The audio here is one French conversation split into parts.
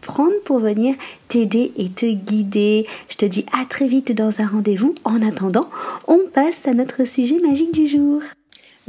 prendre pour venir t'aider et te guider. Je te dis à très vite dans un rendez-vous. En attendant, on passe à notre sujet magique du jour.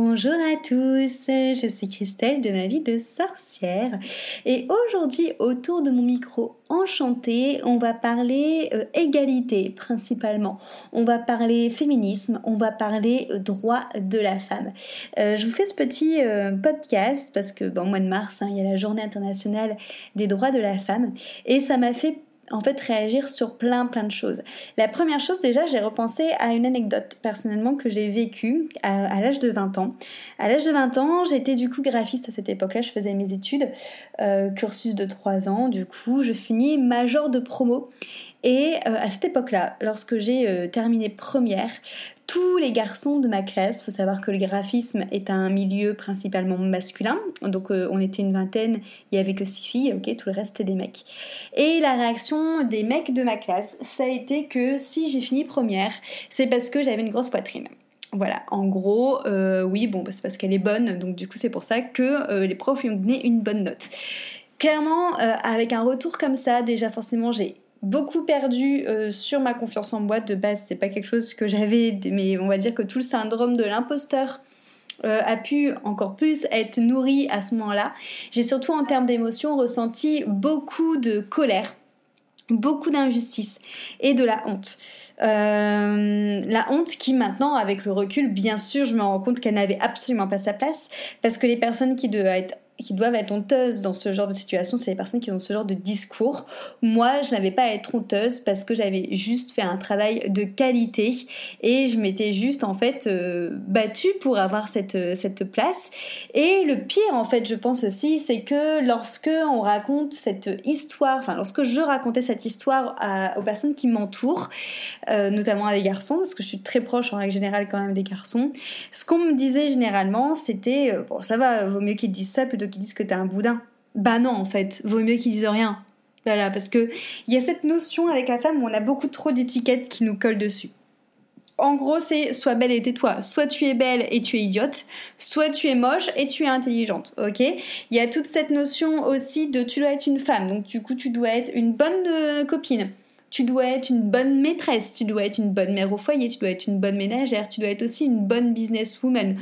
Bonjour à tous, je suis Christelle de ma vie de sorcière. Et aujourd'hui autour de mon micro enchanté on va parler euh, égalité principalement, on va parler féminisme, on va parler euh, droit de la femme. Euh, je vous fais ce petit podcast parce que bon, au mois de mars hein, il y a la journée internationale des droits de la femme. Et ça m'a fait en fait réagir sur plein plein de choses. La première chose déjà, j'ai repensé à une anecdote personnellement que j'ai vécue à, l'âge de 20 ans. À l'âge de 20 ans, j'étais du coup graphiste à cette époque-là, je faisais mes études, euh, cursus de 3 ans, du coup je finis major de promo. Et euh, à cette époque-là, lorsque j'ai euh, terminé première, tous les garçons de ma classe, faut savoir que le graphisme est un milieu principalement masculin, donc euh, on était une vingtaine, il y avait que six filles, ok, tout le reste c'était des mecs. Et la réaction des mecs de ma classe, ça a été que si j'ai fini première, c'est parce que j'avais une grosse poitrine. Voilà, en gros, oui, bon, c'est parce qu'elle est bonne, donc du coup c'est pour ça que les profs lui ont donné une bonne note. Clairement, avec un retour comme ça, déjà forcément j'ai beaucoup perdu euh, sur ma confiance en boîte de base. C'est pas quelque chose que j'avais mais on va dire que tout le syndrome de l'imposteur euh, a pu encore plus être nourri à ce moment-là. J'ai surtout en termes d'émotions ressenti beaucoup de colère beaucoup d'injustice et de la honte. Euh, la honte qui maintenant, avec le recul, bien sûr, je me rends compte qu'elle n'avait absolument pas sa place, parce que les personnes qui doivent être qui doivent être honteuses dans ce genre de situation, c'est les personnes qui ont ce genre de discours. Moi, je n'avais pas à être honteuse parce que j'avais juste fait un travail de qualité et je m'étais juste en fait euh, battue pour avoir cette, euh, cette place. Et le pire en fait, je pense aussi, c'est que lorsque on raconte cette histoire, enfin lorsque je racontais cette histoire aux personnes qui m'entourent, euh, notamment à des garçons, parce que je suis très proche en règle générale quand même des garçons, ce qu'on me disait généralement, c'était bon ça va, vaut mieux qu'ils disent ça plutôt qui disent que t'es un boudin. Bah non, en fait, vaut mieux qu'ils disent rien. Voilà, parce que il y a cette notion avec la femme où on a beaucoup trop d'étiquettes qui nous collent dessus. En gros, c'est soit belle et tais-toi. Soit tu es belle et tu es idiote, soit tu es moche et tu es intelligente. Ok? Il y a toute cette notion aussi de tu dois être une femme, donc du coup tu dois être une bonne euh, copine tu dois être une bonne maîtresse, tu dois être une bonne mère au foyer, tu dois être une bonne ménagère, tu dois être aussi une bonne businesswoman.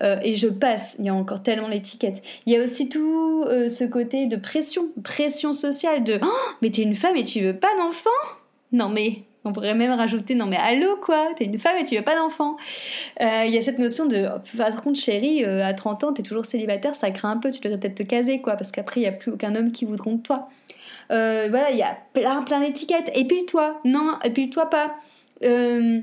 Euh, et je passe, il y a encore tellement l'étiquette. Il y a aussi tout euh, ce côté de pression, pression sociale de oh, mais t'es une femme et tu veux pas d'enfant? Non mais on pourrait même rajouter non mais allô quoi, t'es une femme et tu veux pas d'enfant. Euh, il y a cette notion de par contre chérie, à 30 ans t'es toujours célibataire, ça craint un peu, tu devrais peut-être te caser quoi, parce qu'après il y a plus aucun homme qui voudront de toi. Euh, voilà, il y a plein plein d'étiquettes. Épile-toi, non, épile-toi pas. Euh,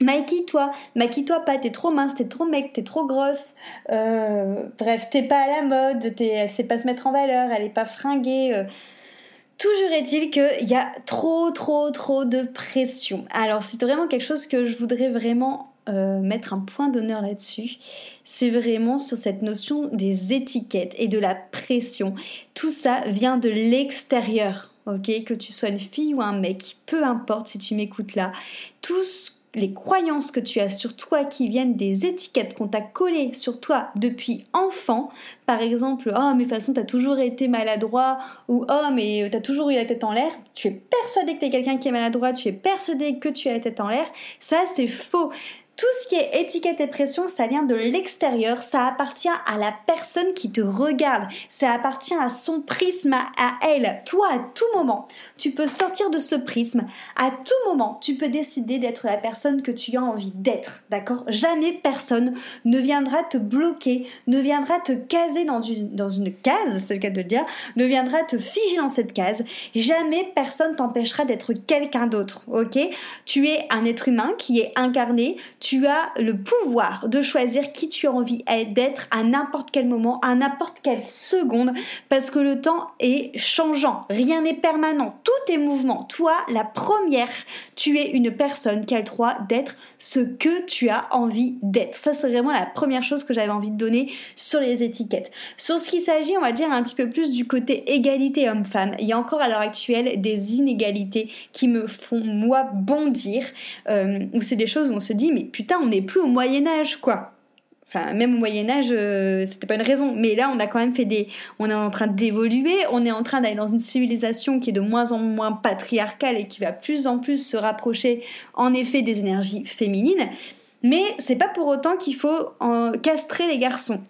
Maquille-toi, maquille-toi pas, t'es trop mince, t'es trop mec, t'es trop grosse. Euh, bref, t'es pas à la mode, t'es, elle sait pas se mettre en valeur, elle est pas fringuée. Toujours est-il qu'il y a trop, trop, trop de pression. Alors, c'est vraiment quelque chose que je voudrais vraiment euh, mettre un point d'honneur là-dessus, c'est vraiment sur cette notion des étiquettes et de la pression. Tout ça vient de l'extérieur, ok? Que tu sois une fille ou un mec, peu importe si tu m'écoutes là, tous les croyances que tu as sur toi qui viennent des étiquettes qu'on t'a collées sur toi depuis enfant, par exemple, oh mais de toute façon t'as toujours été maladroit, ou oh mais t'as toujours eu la tête en l'air, tu es persuadé que t'es quelqu'un qui est maladroit, tu es persuadé que tu as la tête en l'air, ça c'est faux Tout ce qui est étiquette et pression, ça vient de l'extérieur, ça appartient à la personne qui te regarde, ça appartient à son prisme, à elle. Toi, à tout moment, tu peux sortir de ce prisme, à tout moment, tu peux décider d'être la personne que tu as envie d'être, d'accord? Jamais personne ne viendra te bloquer, ne viendra te caser dans une, case, c'est le cas de le dire, ne viendra te figer dans cette case. Jamais personne t'empêchera d'être quelqu'un d'autre, ok? Tu es un être humain qui est incarné, tu as le pouvoir de choisir qui tu as envie d'être à n'importe quel moment, à n'importe quelle seconde, parce que le temps est changeant, rien n'est permanent, tout est mouvement. Toi, la première, tu es une personne qui a le droit d'être ce que tu as envie d'être. Ça, c'est vraiment la première chose que j'avais envie de donner sur les étiquettes. Sur ce qui s'agit, on va dire un petit peu plus du côté égalité homme-femme, il y a encore à l'heure actuelle des inégalités qui me font, moi, bondir, euh, où c'est des choses où on se dit, mais putain, on n'est plus au Moyen Âge, quoi. Enfin, même au Moyen Âge, euh, c'était pas une raison. Mais là, on a quand même fait des, on est en train d'évoluer, on est en train d'aller dans une civilisation qui est de moins en moins patriarcale et qui va plus en plus se rapprocher, en effet, des énergies féminines. Mais c'est pas pour autant qu'il faut en castrer les garçons.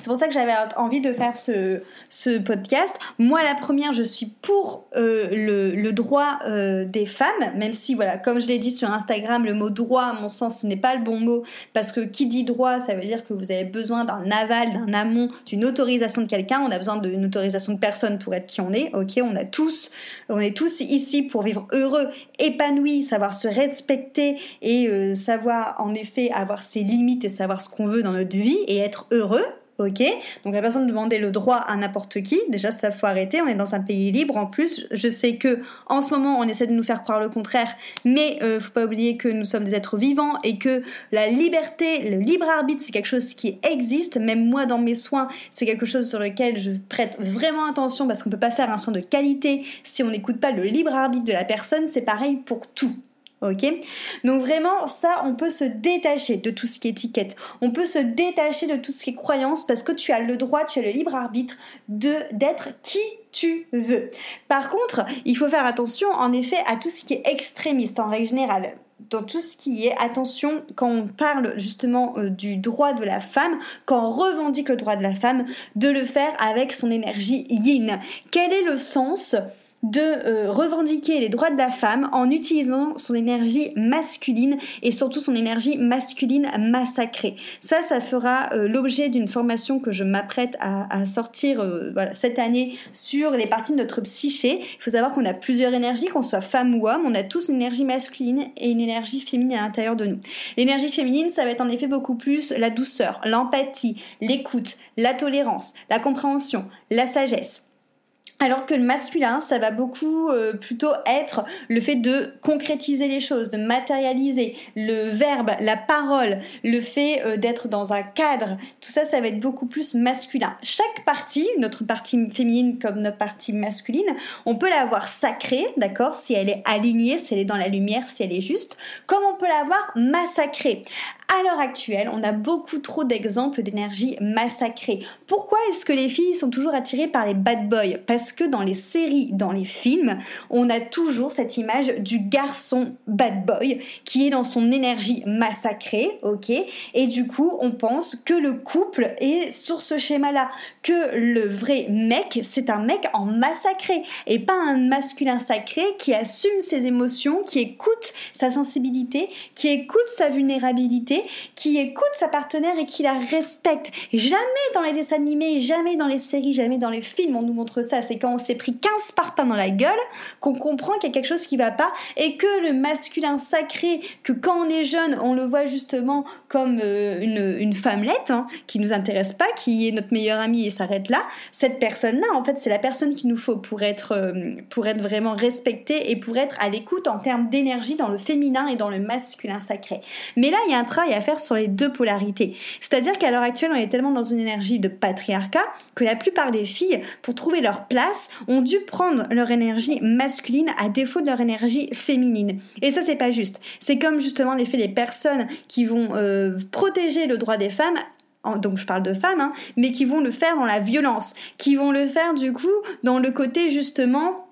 C'est pour ça que j'avais envie de faire ce, ce, podcast. Moi, la première, je suis pour euh, le, droit euh, des femmes, même si, voilà, comme je l'ai dit sur Instagram, le mot droit, à mon sens, ce n'est pas le bon mot, parce que qui dit droit, ça veut dire que vous avez besoin d'un aval, d'un amont, d'une autorisation de quelqu'un. On a besoin d'une autorisation de personne pour être qui on est. Ok, on a tous, on est tous ici pour vivre heureux, épanoui, savoir se respecter et euh, savoir, en effet, avoir ses limites et savoir ce qu'on veut dans notre vie et être heureux ok Donc la personne demandait le droit à n'importe qui. Déjà, ça faut arrêter. On est dans un pays libre. En plus, je sais que en ce moment, on essaie de nous faire croire le contraire, mais euh, faut pas oublier que nous sommes des êtres vivants et que la liberté, le libre arbitre, c'est quelque chose qui existe. Même moi, dans mes soins, c'est quelque chose sur lequel je prête vraiment attention parce qu'on peut pas faire un soin de qualité si on n'écoute pas le libre arbitre de la personne. C'est pareil pour tout. Ok Donc vraiment, ça, on peut se détacher de tout ce qui est étiquette. On peut se détacher de tout ce qui est croyance parce que tu as le droit, tu as le libre arbitre de d'être qui tu veux. Par contre, il faut faire attention en effet à tout ce qui est extrémiste en règle générale dans tout ce qui est attention quand on parle justement euh, du droit de la femme, quand on revendique le droit de la femme, de le faire avec son énergie yin. Quel est le sens de euh, revendiquer les droits de la femme en utilisant son énergie masculine et surtout son énergie masculine massacrée. Ça, ça fera euh, l'objet d'une formation que je m'apprête à, sortir euh, cette année sur les parties de notre psyché. Il faut savoir qu'on a plusieurs énergies, qu'on soit femme ou homme, on a tous une énergie masculine et une énergie féminine à l'intérieur de nous. L'énergie féminine, ça va être en effet beaucoup plus la douceur, l'empathie, l'écoute, la tolérance, la compréhension, la sagesse. Alors que le masculin, ça va beaucoup euh, plutôt être le fait de concrétiser les choses, de matérialiser le verbe, la parole, le fait euh, d'être dans un cadre. Tout ça, ça va être beaucoup plus masculin. Chaque partie, notre partie féminine comme notre partie masculine, on peut l'avoir sacrée, d'accord, si elle est alignée, si elle est dans la lumière, si elle est juste, comme on peut l'avoir massacrée. À l'heure actuelle, on a beaucoup trop d'exemples d'énergie massacrée. Pourquoi est-ce que les filles sont toujours attirées par les bad boys? Parce que dans les séries, dans les films, on a toujours cette image du garçon bad boy qui est dans son énergie massacrée, ok? Et du coup, on pense que le couple est sur ce schéma-là, que le vrai mec, c'est un mec en massacré et pas un masculin sacré qui assume ses émotions, qui écoute sa sensibilité, qui écoute sa vulnérabilité qui écoute sa partenaire et qui la respecte. Jamais dans les dessins animés, jamais dans les séries, jamais dans les films on nous montre ça. C'est quand on s'est pris 15 parpaings dans la gueule qu'on comprend qu'il y a quelque chose qui va pas et que le masculin sacré, que quand on est jeune, on le voit justement comme euh, une, une femmelette hein, qui nous intéresse pas, qui est notre meilleure amie et s'arrête là. Cette personne-là, en fait, c'est la personne qu'il nous faut pour être, euh, pour être vraiment respectée et pour être à l'écoute en termes d'énergie dans le féminin et dans le masculin sacré. Mais là, il y a un travail à faire sur les deux polarités. C'est-à-dire qu'à l'heure actuelle, on est tellement dans une énergie de patriarcat que la plupart des filles, pour trouver leur place, ont dû prendre leur énergie masculine à défaut de leur énergie féminine. Et ça, c'est pas juste. C'est comme justement l'effet des personnes qui vont euh, protéger le droit des femmes donc je parle de femmes, hein, mais qui vont le faire dans la violence, qui vont le faire du coup dans le côté justement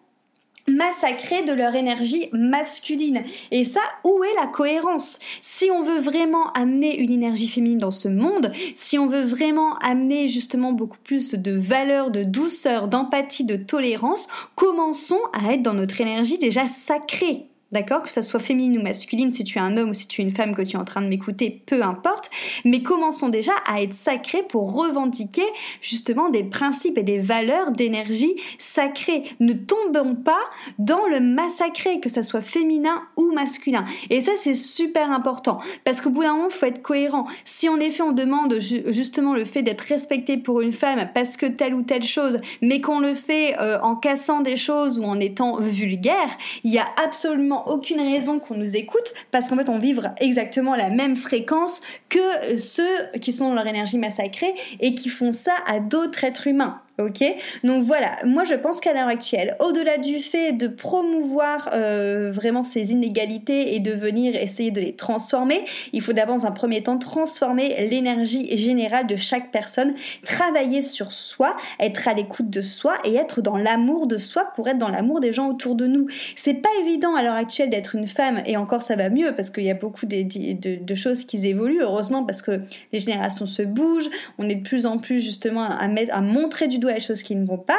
massacrés de leur énergie masculine. Et ça, où est la cohérence? Si on veut vraiment amener une énergie féminine dans ce monde, si on veut vraiment amener justement beaucoup plus de valeur, de douceur, d'empathie, de tolérance, commençons à être dans notre énergie déjà sacrée. D'accord Que ça soit féminine ou masculine, si tu es un homme ou si tu es une femme que tu es en train de m'écouter, peu importe. Mais commençons déjà à être sacrés pour revendiquer justement des principes et des valeurs d'énergie sacrée. Ne tombons pas dans le massacré, que ça soit féminin ou masculin. Et ça, c'est super important. Parce qu'au bout d'un moment, il faut être cohérent. Si en effet on demande justement le fait d'être respecté pour une femme parce que telle ou telle chose, mais qu'on le fait euh, en cassant des choses ou en étant vulgaire, il y a absolument aucune raison qu'on nous écoute parce qu'en fait on vivre exactement la même fréquence que ceux qui sont dans leur énergie massacrée et qui font ça à d'autres êtres humains. Ok Donc voilà, moi je pense qu'à l'heure actuelle, au-delà du fait de promouvoir euh, vraiment ces inégalités et de venir essayer de les transformer, il faut d'abord dans un premier temps transformer l'énergie générale de chaque personne, travailler sur soi, être à l'écoute de soi et être dans l'amour de soi pour être dans l'amour des gens autour de nous. C'est pas évident à l'heure actuelle d'être une femme et encore ça va mieux parce qu'il y a beaucoup de, choses qui évoluent, heureusement parce que les générations se bougent, on est de plus en plus justement à montrer du doigt les choses qui ne vont pas.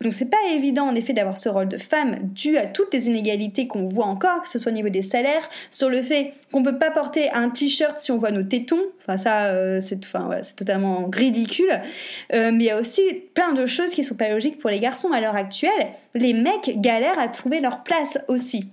Donc c'est pas évident en effet d'avoir ce rôle de femme dû à toutes les inégalités qu'on voit encore, que ce soit au niveau des salaires, sur le fait qu'on peut pas porter un t-shirt si on voit nos tétons. Enfin ça euh, c'est enfin voilà, c'est totalement ridicule. Euh, mais il y a aussi plein de choses qui sont pas logiques pour les garçons à l'heure actuelle. Les mecs galèrent à trouver leur place aussi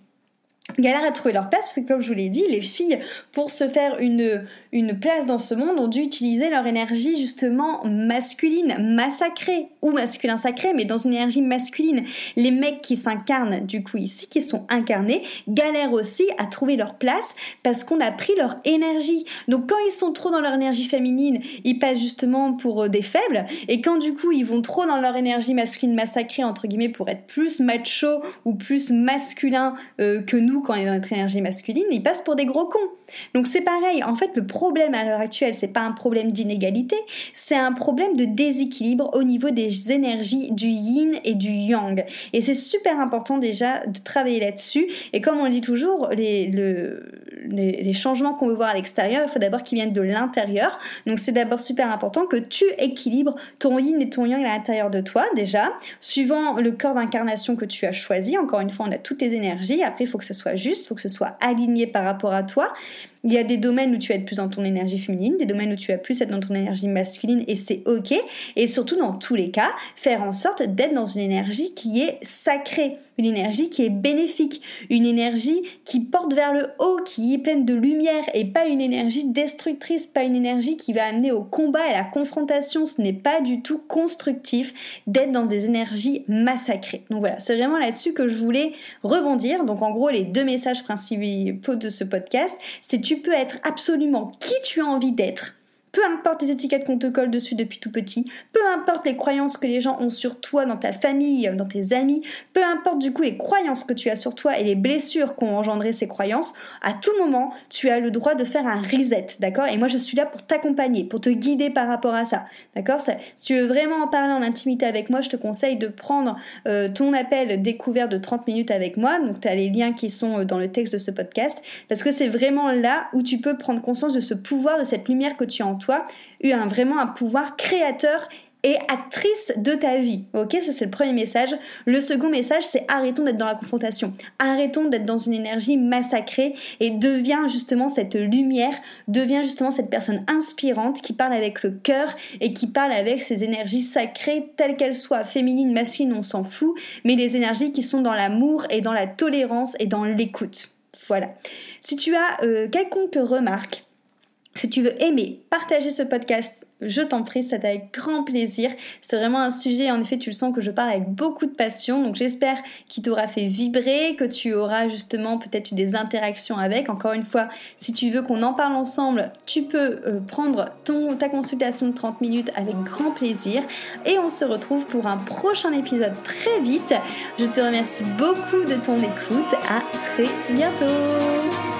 galèrent à trouver leur place parce que comme je vous l'ai dit, les filles pour se faire une une place dans ce monde ont dû utiliser leur énergie justement masculine, massacrée ou masculin sacré, mais dans une énergie masculine. Les mecs qui s'incarnent du coup ici, qui sont incarnés, galèrent aussi à trouver leur place parce qu'on a pris leur énergie. Donc quand ils sont trop dans leur énergie féminine, ils passent justement pour euh, des faibles, et quand du coup ils vont trop dans leur énergie masculine massacrée entre guillemets pour être plus macho ou plus masculin euh, que nous quand on est dans notre énergie masculine, ils passent pour des gros cons. Donc c'est pareil. En fait, le problème à l'heure actuelle, c'est pas un problème d'inégalité, c'est un problème de déséquilibre au niveau des énergies du yin et du yang. Et c'est super important déjà de travailler là-dessus. Et comme on le dit toujours, les, les, changements qu'on veut voir à l'extérieur, il faut d'abord qu'ils viennent de l'intérieur. Donc c'est d'abord super important que tu équilibres ton yin et ton yang à l'intérieur de toi déjà, suivant le corps d'incarnation que tu as choisi. Encore une fois, on a toutes les énergies. Après, il faut que ce soit juste, il faut que ce soit aligné par rapport à toi. Il y a des domaines où tu vas être plus dans ton énergie féminine, des domaines où tu vas plus être dans ton énergie masculine et c'est ok. Et surtout dans tous les cas, faire en sorte d'être dans une énergie qui est sacrée, une énergie qui est bénéfique, une énergie qui porte vers le haut, qui est pleine de lumière et pas une énergie destructrice, pas une énergie qui va amener au combat et à la confrontation. Ce n'est pas du tout constructif d'être dans des énergies massacrées. Donc voilà, c'est vraiment là-dessus que je voulais rebondir. Donc en gros, les deux messages principaux de ce podcast, c'est tu peux être absolument qui tu as envie d'être. Peu importe les étiquettes qu'on te colle dessus depuis tout petit, peu importe les croyances que les gens ont sur toi, dans ta famille, dans tes amis, peu importe du coup les croyances que tu as sur toi et les blessures qu'ont engendré ces croyances, à tout moment, tu as le droit de faire un reset, d'accord? Et moi, je suis là pour t'accompagner, pour te guider par rapport à ça, d'accord? Si tu veux vraiment en parler en intimité avec moi, je te conseille de prendre euh, ton appel découvert de 30 minutes avec moi, donc tu as les liens qui sont euh, dans le texte de ce podcast, parce que c'est vraiment là où tu peux prendre conscience de ce pouvoir, de cette lumière que tu as en toi, eu un, vraiment un pouvoir créateur et actrice de ta vie. Ok, ça c'est le premier message. Le second message, c'est arrêtons d'être dans la confrontation. Arrêtons d'être dans une énergie massacrée et deviens justement cette lumière, deviens justement cette personne inspirante qui parle avec le cœur et qui parle avec ces énergies sacrées, telles qu'elles soient, féminines, masculines, on s'en fout, mais les énergies qui sont dans l'amour et dans la tolérance et dans l'écoute. Voilà. Si tu as euh, quelconque remarque, si tu veux aimer, partager ce podcast, je t'en prie, ça avec grand plaisir. C'est vraiment un sujet, en effet, tu le sens que je parle avec beaucoup de passion. Donc j'espère qu'il t'aura fait vibrer, que tu auras justement peut-être eu des interactions avec. Encore une fois, si tu veux qu'on en parle ensemble, tu peux euh, prendre ton, ta consultation de 30 minutes avec grand plaisir. Et on se retrouve pour un prochain épisode très vite. Je te remercie beaucoup de ton écoute. À très bientôt.